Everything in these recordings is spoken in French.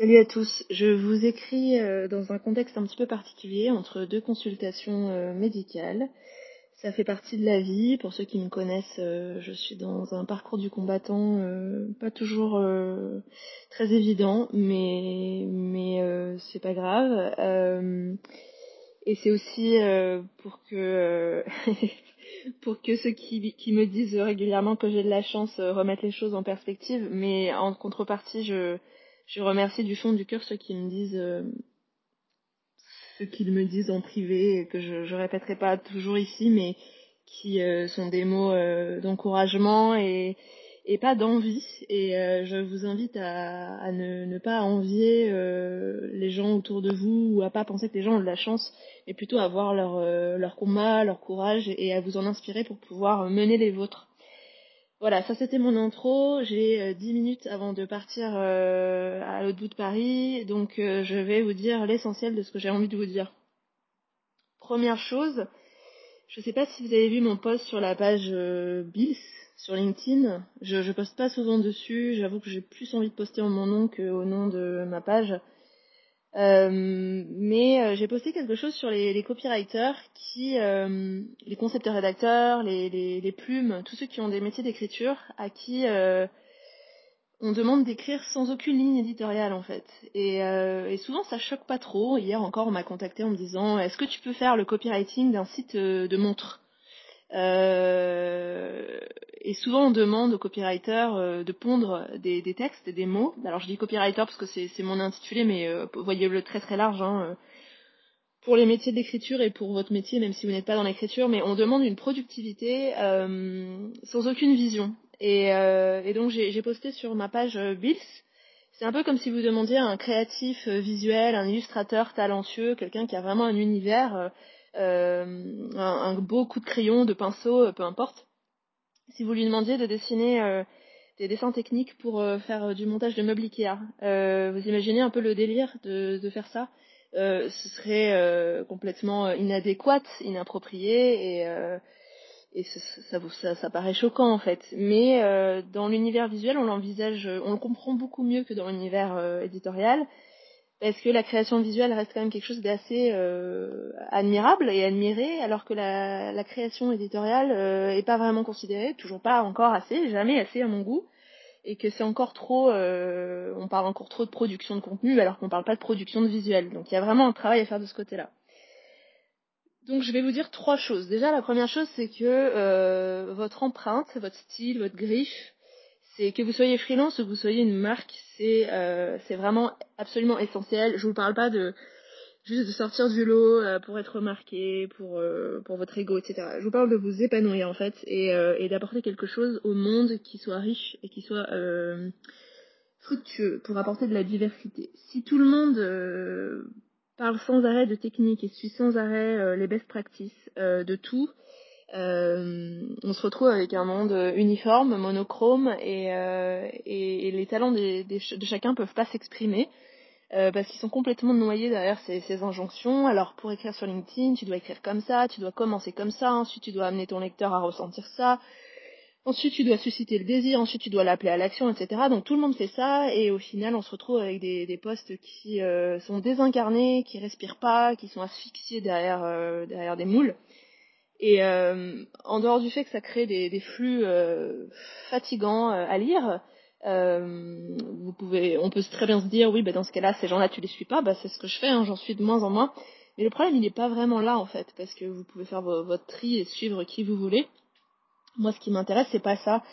Salut à tous, je vous écris euh, dans un contexte un petit peu particulier entre deux consultations euh, médicales. Ça fait partie de la vie, pour ceux qui me connaissent, euh, je suis dans un parcours du combattant pas toujours très évident, mais, mais c'est pas grave. et c'est aussi pour que pour que ceux qui, qui, me disent régulièrement que j'ai de la chance remettent les choses en perspective, mais en contrepartie je je remercie du fond du cœur ceux qui me disent euh, ceux qui me disent en privé que je, je répéterai pas toujours ici, mais qui euh, sont des mots euh, d'encouragement et, pas d'envie. Et je vous invite à, ne, pas envier les gens autour de vous ou à pas penser que les gens ont de la chance, mais plutôt à voir leur, leur combat, leur courage et à vous en inspirer pour pouvoir mener les vôtres. Voilà, ça c'était mon intro. J'ai 10 euh, minutes avant de partir euh, à l'autre bout de Paris, donc euh, je vais vous dire l'essentiel de ce que j'ai envie de vous dire. Première chose, je ne sais pas si vous avez vu mon post sur la page Bills sur LinkedIn. Je, je poste pas souvent dessus. J'avoue que j'ai plus envie de poster en mon nom qu'au nom de ma page. Euh, mais euh, j'ai posté quelque chose sur les, les copywriters qui, euh, les concepteurs rédacteurs, les, les, les, plumes, tous ceux qui ont des métiers d'écriture, à qui on demande d'écrire sans aucune ligne éditoriale en fait. Et, et, souvent ça choque pas trop. Hier encore on m'a contacté en me disant est-ce que tu peux faire le copywriting d'un site de montre euh, et souvent on demande aux copywriters euh, de pondre des, textes, des mots. Alors je dis copywriter parce que c'est mon intitulé, mais euh, voyez-le très très large. Hein, euh, pour les métiers d'écriture et pour votre métier, même si vous n'êtes pas dans l'écriture, mais on demande une productivité sans aucune vision. Et, et donc j'ai posté sur ma page Bills. C'est un peu comme si vous demandiez à un créatif visuel, un illustrateur talentueux, quelqu'un qui a vraiment un univers un, un, beau coup de crayon, de pinceau, euh, peu importe. Si vous lui demandiez de dessiner euh, des dessins techniques pour faire du montage de meubles Ikea, vous imaginez un peu le délire de, faire ça? Ce serait complètement inadéquat, inapproprié et ça, ça, paraît choquant en fait. Mais euh, dans l'univers visuel, on l'envisage, on le comprend beaucoup mieux que dans l'univers euh, éditorial parce que la création visuelle reste quand même quelque chose d'assez euh, admirable et admiré, alors que la, la création éditoriale euh, est pas vraiment considérée, toujours pas encore assez, jamais assez à mon goût, et que c'est encore trop, euh, on parle encore trop de production de contenu, alors qu'on parle pas de production de visuel. Donc il y a vraiment un travail à faire de ce côté-là. Donc je vais vous dire trois choses. Déjà la première chose c'est que euh, votre empreinte, votre style, votre griffe, c'est que vous soyez freelance ou que vous soyez une marque, c'est euh, c'est vraiment absolument essentiel. Je vous parle pas de juste de sortir du lot euh, pour être remarqué, pour euh, pour votre ego, etc. Je vous parle de vous épanouir en fait et, et d'apporter quelque chose au monde qui soit riche et qui soit fructueux pour apporter de la diversité. Si tout le monde parle sans arrêt de technique et suit sans arrêt les best practices de tout, euh, on se retrouve avec un monde uniforme, monochrome, et, euh, les talents de chacun peuvent pas s'exprimer. Euh, parce qu'ils sont complètement noyés derrière ces, injonctions. Alors pour écrire sur LinkedIn, tu dois écrire comme ça, tu dois commencer comme ça, ensuite tu dois amener ton lecteur à ressentir ça, ensuite tu dois susciter le désir, ensuite tu dois l'appeler à l'action, etc. Donc tout le monde fait ça et au final on se retrouve avec des, postes qui sont désincarnés, qui respirent pas, qui sont asphyxiés derrière des moules. Et euh, en dehors du fait que ça crée des, des flux euh, fatigants euh, à lire, euh, vous pouvez, on peut très bien se dire oui, bah dans ce cas-là, ces gens-là, tu les suis pas, bah c'est ce que je fais, hein, j'en suis de moins en moins. Mais le problème, il n'est pas vraiment là en fait, parce que vous pouvez faire votre tri et suivre qui vous voulez. Moi, ce qui m'intéresse, c'est pas ça.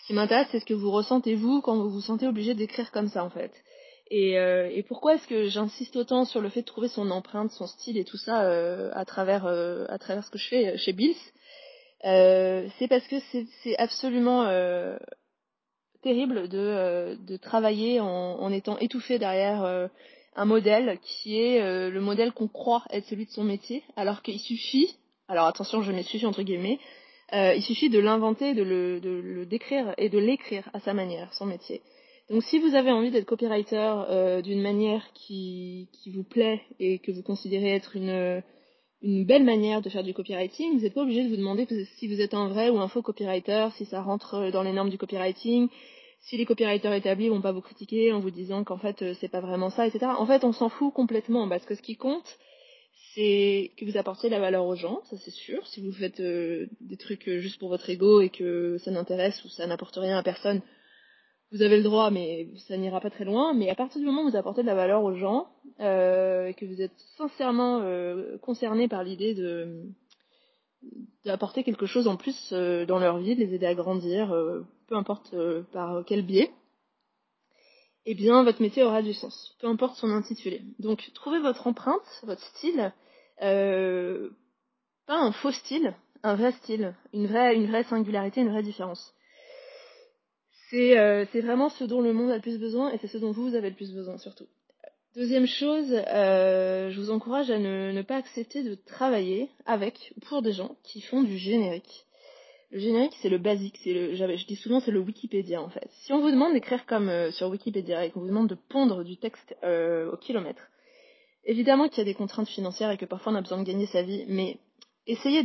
Ce qui m'intéresse, c'est ce que vous ressentez vous quand vous vous sentez obligé d'écrire comme ça en fait. Et, euh, et pourquoi est-ce que j'insiste autant sur le fait de trouver son empreinte, son style et tout ça euh, à travers euh, à travers ce que je fais chez Bills? C'est parce que c'est absolument terrible de, travailler en, étant étouffé derrière un modèle qui est le modèle qu'on croit être celui de son métier, alors qu'il suffit, alors attention je mets suffit entre guillemets, il suffit de l'inventer, de le décrire et de l'écrire à sa manière, son métier. Donc si vous avez envie d'être copywriter euh, d'une manière qui, vous plaît et que vous considérez être une, belle manière de faire du copywriting, vous n'êtes pas obligé de vous demander si vous êtes un vrai ou un faux copywriter, si ça rentre dans les normes du copywriting, si les copywriters établis vont pas vous critiquer en vous disant qu'en fait c'est pas vraiment ça, etc. En fait, on s'en fout complètement parce que ce qui compte, c'est que vous apportez la valeur aux gens, ça c'est sûr. Si vous faites des trucs juste pour votre ego et que ça n'intéresse ou ça n'apporte rien à personne, vous avez le droit, mais ça n'ira pas très loin. Mais à partir du moment où vous apportez de la valeur aux gens, euh, que vous êtes sincèrement euh, concerné par l'idée de d'apporter quelque chose en plus euh, dans leur vie, de les aider à grandir, peu importe par quel biais, eh bien votre métier aura du sens, peu importe son intitulé. Donc trouvez votre empreinte, votre style, pas un faux style, un vrai style, une vraie singularité, une vraie différence. C'est vraiment ce dont le monde a le plus besoin et c'est ce dont vous avez le plus besoin surtout. Deuxième chose, euh, je vous encourage à ne, pas accepter de travailler avec ou pour des gens qui font du générique. Le générique, c'est le basique, c'est le, je dis souvent, c'est le Wikipédia en fait. Si on vous demande d'écrire comme euh, sur Wikipédia et qu'on vous demande de pondre du texte euh, au kilomètre, évidemment qu'il y a des contraintes financières et que parfois on a besoin de gagner sa vie, mais essayez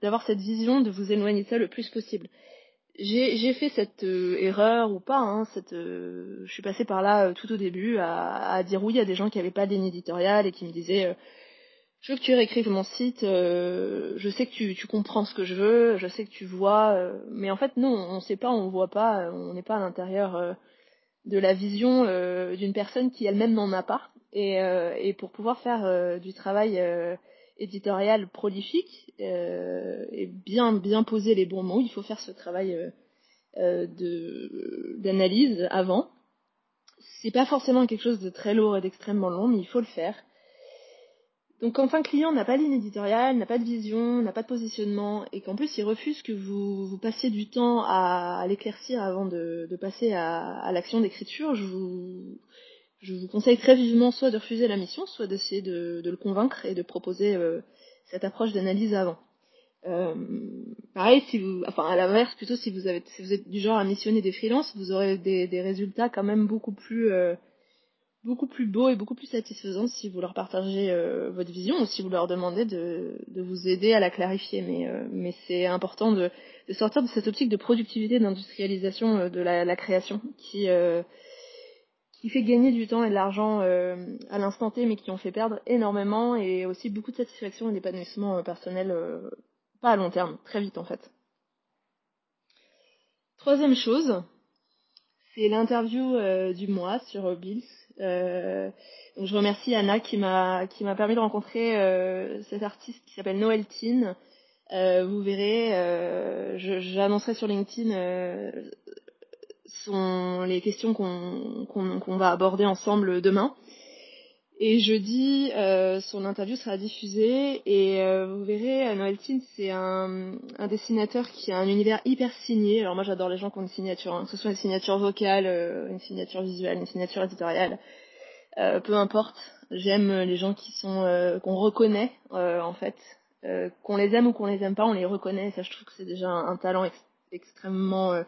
d'avoir cette vision, de vous éloigner de ça le plus possible j'ai fait cette euh, erreur ou pas, hein, cette, euh, je suis passée par là euh, tout au début à, dire oui à des gens qui n'avaient pas d'éditorial éditoriale et qui me disaient je veux que tu réécrives mon site, je sais que tu, comprends ce que je veux, je sais que tu vois, mais en fait non, on ne sait pas, on voit pas, on n'est pas à l'intérieur de la vision d'une personne qui elle-même n'en a pas. Et, pour pouvoir faire du travail éditorial prolifique euh, et bien poser les bons mots. Il faut faire ce travail euh, euh, d'analyse avant. C'est pas forcément quelque chose de très lourd et d'extrêmement long, mais il faut le faire. Donc quand un client n'a pas de ligne éditoriale, n'a pas de vision, n'a pas de positionnement, et qu'en plus il refuse que vous, vous passiez du temps à, l'éclaircir avant de, passer à, à l'action d'écriture, je vous, je vous conseille très vivement soit de refuser la mission, soit d'essayer de, le convaincre et de proposer euh, cette approche d'analyse avant. Euh, pareil, si vous, enfin à l'inverse, plutôt si vous, avez, si vous êtes du genre à missionner des freelances, vous aurez des, résultats quand même beaucoup plus, euh, beaucoup plus beaux et beaucoup plus satisfaisants si vous leur partagez votre vision ou si vous leur demandez de, vous aider à la clarifier. Mais, mais c'est important de, sortir de cette optique de productivité, d'industrialisation de la, la, création qui qui fait gagner du temps et de l'argent euh, à l'instant T, mais qui ont fait perdre énormément et aussi beaucoup de satisfaction et d'épanouissement euh, personnel, euh, pas à long terme, très vite en fait. Troisième chose, c'est l'interview du mois sur Bills. donc je remercie Anna qui m'a qui m'a permis de rencontrer cet artiste qui s'appelle Noël Tin. vous verrez, j'annoncerai sur LinkedIn sont les questions qu'on va aborder ensemble demain. Et jeudi, euh, son interview sera diffusée et euh, vous verrez, Noël Tin, c'est un, dessinateur qui a un univers hyper signé. Alors moi j'adore les gens qui ont une signature, hein, que ce soit une signature vocale, euh, une signature visuelle, une signature éditoriale, peu importe. J'aime les gens qui sont qu'on reconnaît en fait, qu'on les aime ou qu'on les aime pas, on les reconnaît. ça je trouve que c'est déjà un, talent extrêmement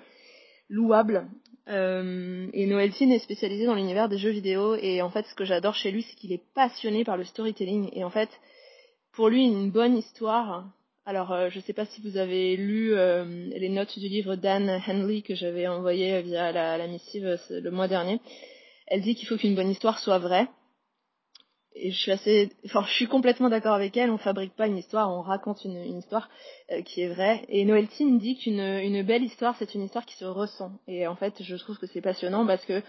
louable. Euh, et Noeltine est spécialisé dans l'univers des jeux vidéo. Et en fait ce que j'adore chez lui c'est qu'il est passionné par le storytelling. Et en fait pour lui une bonne histoire. Alors euh, je sais pas si vous avez lu euh, les notes du livre Dan Henley que j'avais envoyé via la missive le mois dernier. Elle dit qu'il faut qu'une bonne histoire soit vraie et je suis assez, enfin, je suis complètement d'accord avec elle. On fabrique pas une histoire, on raconte une, histoire euh, qui est vraie. Et Noël Tin dit qu'une une belle histoire, c'est une histoire qui se ressent. Et en fait, je trouve que c'est passionnant parce que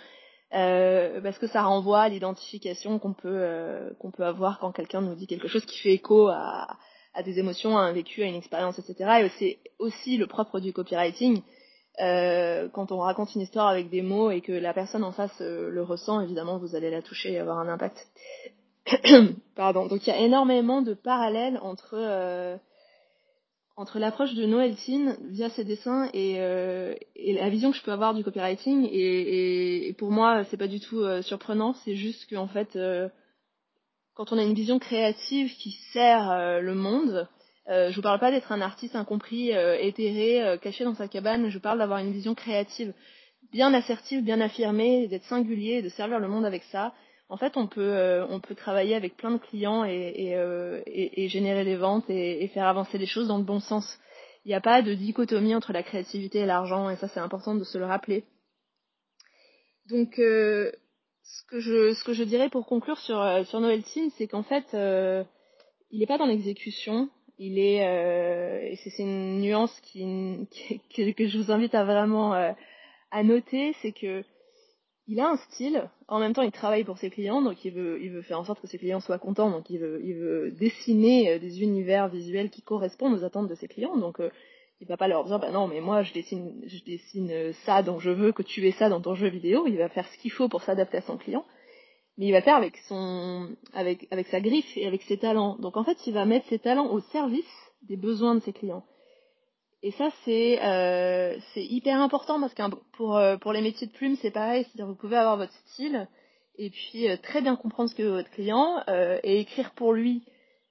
euh, parce que ça renvoie à l'identification qu'on peut euh, qu'on peut avoir quand quelqu'un nous dit quelque chose qui fait écho à, des émotions, à un vécu, à une expérience, etc. Et c'est aussi le propre du copywriting. Quand on raconte une histoire avec des mots et que la personne en face le ressent, évidemment, vous allez la toucher et avoir un impact. Pardon. Donc il y a énormément de parallèles entre euh, entre l'approche de Noël Tin via ses dessins et, euh, et, la vision que je peux avoir du copywriting. Et, et, pour moi, c'est pas du tout euh, surprenant. C'est juste qu'en fait, quand on a une vision créative qui sert le monde, je vous parle pas d'être un artiste incompris, éthéré, caché dans sa cabane. Je parle d'avoir une vision créative bien assertive, bien affirmée, d'être singulier, de servir le monde avec ça en fait, on peut, euh, on peut travailler avec plein de clients et, euh, générer des ventes et, faire avancer les choses dans le bon sens. Il n'y a pas de dichotomie entre la créativité et l'argent, et ça c'est important de se le rappeler. Donc, euh, ce que je dirais pour conclure sur sur Noël Team, c'est qu'en fait, il n'est pas dans l'exécution. Il est et c'est une nuance que, je vous invite à vraiment à noter, c'est que il a un style. En même temps, il travaille pour ses clients, donc il veut, faire en sorte que ses clients soient contents. Donc il veut, dessiner des univers visuels qui correspondent aux attentes de ses clients. Donc il va pas leur dire bah non mais moi je dessine je dessine ça donc je veux que tu aies ça dans ton jeu vidéo il va faire ce qu'il faut pour s'adapter à son client mais il va faire avec son avec sa griffe et avec ses talents donc en fait il va mettre ses talents au service des besoins de ses clients et ça c'est euh, c'est hyper important parce que pour euh, pour les métiers de plume c'est pareil c'est-à-dire vous pouvez avoir votre style et puis euh, très bien comprendre ce que veut votre client et écrire pour lui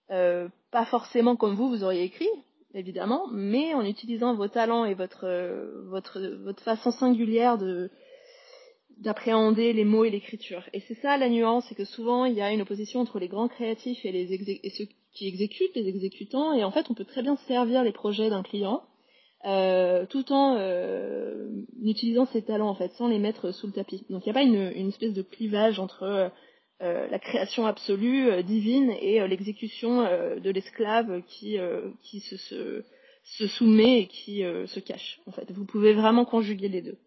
pas forcément comme vous vous auriez écrit évidemment, mais en utilisant vos talents et votre, votre, votre façon singulière de d'appréhender les mots et l'écriture. Et c'est ça la nuance, c'est que souvent il y a une opposition entre les grands créatifs et, les et ceux qui exécutent, les exécutants, et en fait on peut très bien servir les projets d'un client euh, tout en euh, utilisant ses talents en fait, sans les mettre sous le tapis. Donc il n'y a pas une, une, espèce de clivage entre euh, la création absolue, euh, divine, et euh, l'exécution de l'esclave qui, qui se, se, se, soumet et qui se cache. En fait, vous pouvez vraiment conjuguer les deux.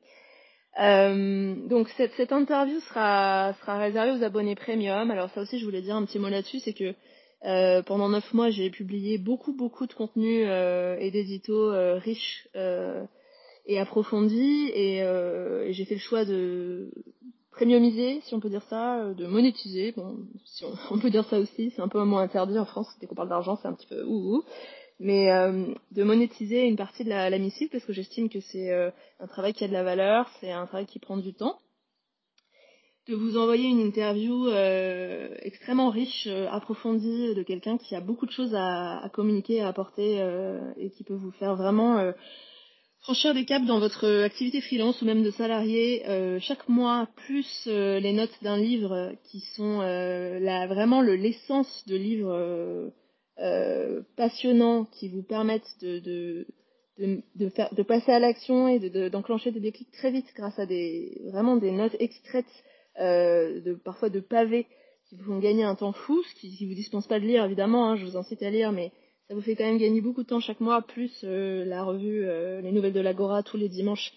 Euh, donc cette, cette, interview sera, sera réservée aux abonnés premium. Alors ça aussi, je voulais dire un petit mot là-dessus, c'est que euh, pendant neuf mois, j'ai publié beaucoup, beaucoup de contenu euh, et d'éditos riches et approfondis, et, et j'ai fait le choix de premiumiser, si on peut dire ça, euh, de monétiser, bon, si on, peut dire ça aussi, c'est un peu un mot interdit en France, dès qu'on parle d'argent, c'est un petit peu ouh, ouh mais euh, de monétiser une partie de la, la missive parce que j'estime que c'est euh, un travail qui a de la valeur, c'est un travail qui prend du temps. De vous envoyer une interview euh, extrêmement riche, euh, approfondie de quelqu'un qui a beaucoup de choses à, à communiquer, à apporter et qui peut vous faire vraiment franchir des caps dans votre activité freelance ou même de salarié euh, chaque mois, plus euh, les notes d'un livre qui sont euh, la, vraiment l'essence de livres euh, passionnants qui vous permettent de, de, de, de, faire, de passer à l'action et d'enclencher de, des déclics très vite grâce à des vraiment des notes extraites, de, parfois de pavés qui vous font gagner un temps fou, ce qui ne vous dispense pas de lire évidemment, hein, je vous incite à lire, mais ça vous fait quand même gagner beaucoup de temps chaque mois, plus euh, la revue euh, Les Nouvelles de l'Agora tous les dimanches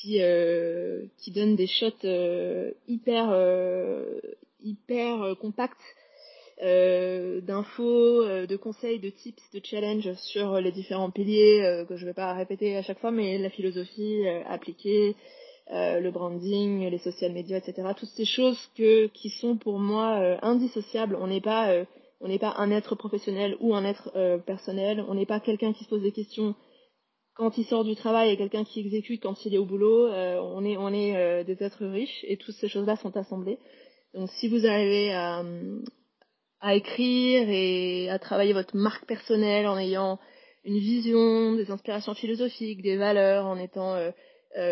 qui, euh, donne des shots euh, hyper, euh, hyper compacts d'infos, de conseils, de tips, de challenges sur les différents piliers que je ne vais pas répéter à chaque fois, mais la philosophie appliquée, le branding, les social media, etc. Toutes ces choses que, qui sont pour moi indissociables. On n'est pas on n'est pas un être professionnel ou un être euh, personnel. On n'est pas quelqu'un qui se pose des questions quand il sort du travail et quelqu'un qui exécute quand il est au boulot. Euh, on est, on est euh, des êtres riches et toutes ces choses-là sont assemblées. Donc si vous arrivez à, à écrire et à travailler votre marque personnelle en ayant une vision, des inspirations philosophiques, des valeurs, en étant euh,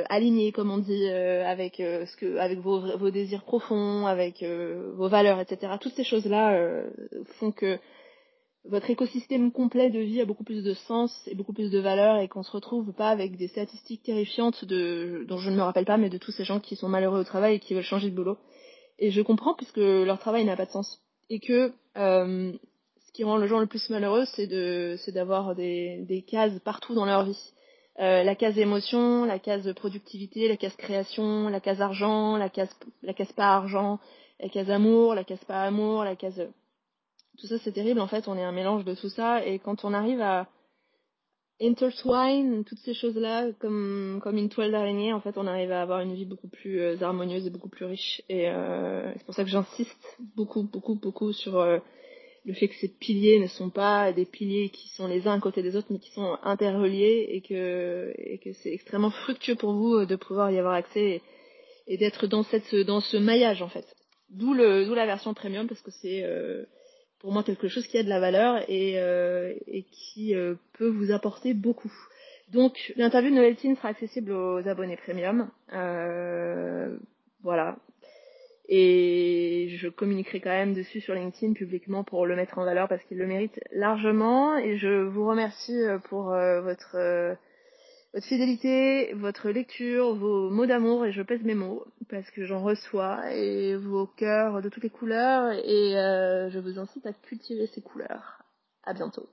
aligné, comme on dit, euh, avec euh, ce que, avec vos, vos désirs profonds, avec euh, vos valeurs, etc. Toutes ces choses-là euh, font que votre écosystème complet de vie a beaucoup plus de sens et beaucoup plus de valeur et qu'on se retrouve pas avec des statistiques terrifiantes de, dont je ne me rappelle pas, mais de tous ces gens qui sont malheureux au travail et qui veulent changer de boulot. Et je comprends puisque leur travail n'a pas de sens et que ce qui rend le gens le plus malheureux, c'est de, c'est d'avoir des, des cases partout dans leur vie euh, la case émotion, la case productivité, la case création, la case argent, la case, la case pas argent, la case amour, la case pas amour, la case... Tout ça c'est terrible, en fait on est un mélange de tout ça. Et quand on arrive à intertwine toutes ces choses-là comme, comme une toile d'araignée, en fait on arrive à avoir une vie beaucoup plus euh, harmonieuse et beaucoup plus riche. Et euh, c'est pour ça que j'insiste beaucoup, beaucoup, beaucoup sur... Euh, le fait que ces piliers ne sont pas des piliers qui sont les uns à côté des autres, mais qui sont interreliés et que, et que c'est extrêmement fructueux pour vous euh, de pouvoir y avoir accès et, d'être dans, cette, dans ce maillage en fait. D'où la version premium parce que c'est euh, pour moi quelque chose qui a de la valeur et, euh, et qui euh, peut vous apporter beaucoup. Donc l'interview de Noël sera accessible aux abonnés premium. Euh, voilà, et je communiquerai quand même dessus sur LinkedIn publiquement pour le mettre en valeur parce qu'il le mérite largement. Et je vous remercie euh, pour euh, votre euh, votre fidélité, votre lecture, vos mots d'amour et je pèse mes mots parce que j'en reçois et vos cœurs de toutes les couleurs et je vous incite à cultiver ces couleurs. À bientôt.